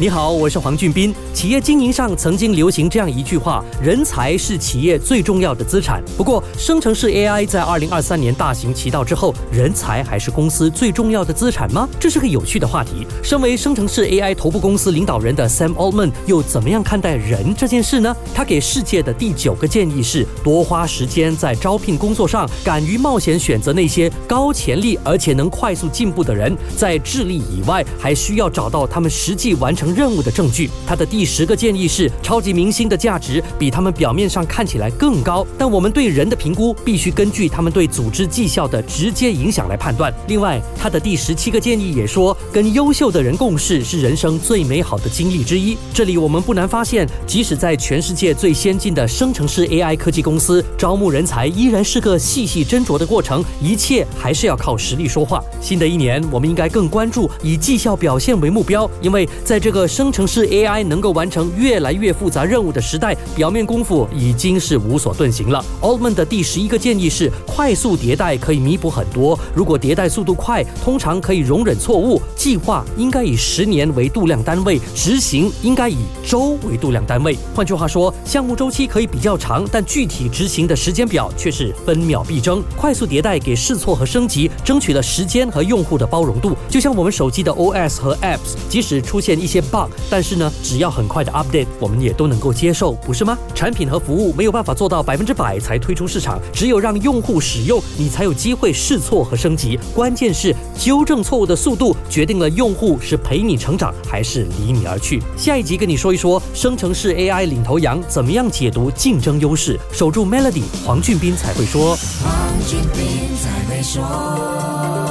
你好，我是黄俊斌。企业经营上曾经流行这样一句话：“人才是企业最重要的资产。”不过，生成式 AI 在二零二三年大行其道之后，人才还是公司最重要的资产吗？这是个有趣的话题。身为生成式 AI 头部公司领导人的 Sam Altman 又怎么样看待人这件事呢？他给世界的第九个建议是：多花时间在招聘工作上，敢于冒险选择那些高潜力而且能快速进步的人。在智力以外，还需要找到他们实际完成。任务的证据。他的第十个建议是：超级明星的价值比他们表面上看起来更高，但我们对人的评估必须根据他们对组织绩效的直接影响来判断。另外，他的第十七个建议也说，跟优秀的人共事是人生最美好的经历之一。这里我们不难发现，即使在全世界最先进的生成式 AI 科技公司，招募人才依然是个细细斟酌的过程，一切还是要靠实力说话。新的一年，我们应该更关注以绩效表现为目标，因为在这个。生成式 AI 能够完成越来越复杂任务的时代，表面功夫已经是无所遁形了。Altman 的第十一个建议是：快速迭代可以弥补很多。如果迭代速度快，通常可以容忍错误。计划应该以十年为度量单位，执行应该以周为度量单位。换句话说，项目周期可以比较长，但具体执行的时间表却是分秒必争。快速迭代给试错和升级争取了时间和用户的包容度。就像我们手机的 OS 和 Apps，即使出现一些 棒但是呢，只要很快的 update，我们也都能够接受，不是吗？产品和服务没有办法做到百分之百才推出市场，只有让用户使用，你才有机会试错和升级。关键是纠正错误的速度，决定了用户是陪你成长还是离你而去。下一集跟你说一说生成式 AI 领头羊怎么样解读竞争优势。守住 Melody，黄俊斌才会说。黄俊斌才会说。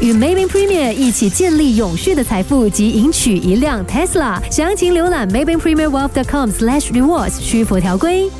与 Maybank Premier 一起建立永续的财富及赢取一辆 Tesla，详情浏览 Maybank Premier Wealth.com/rewards，需符条规。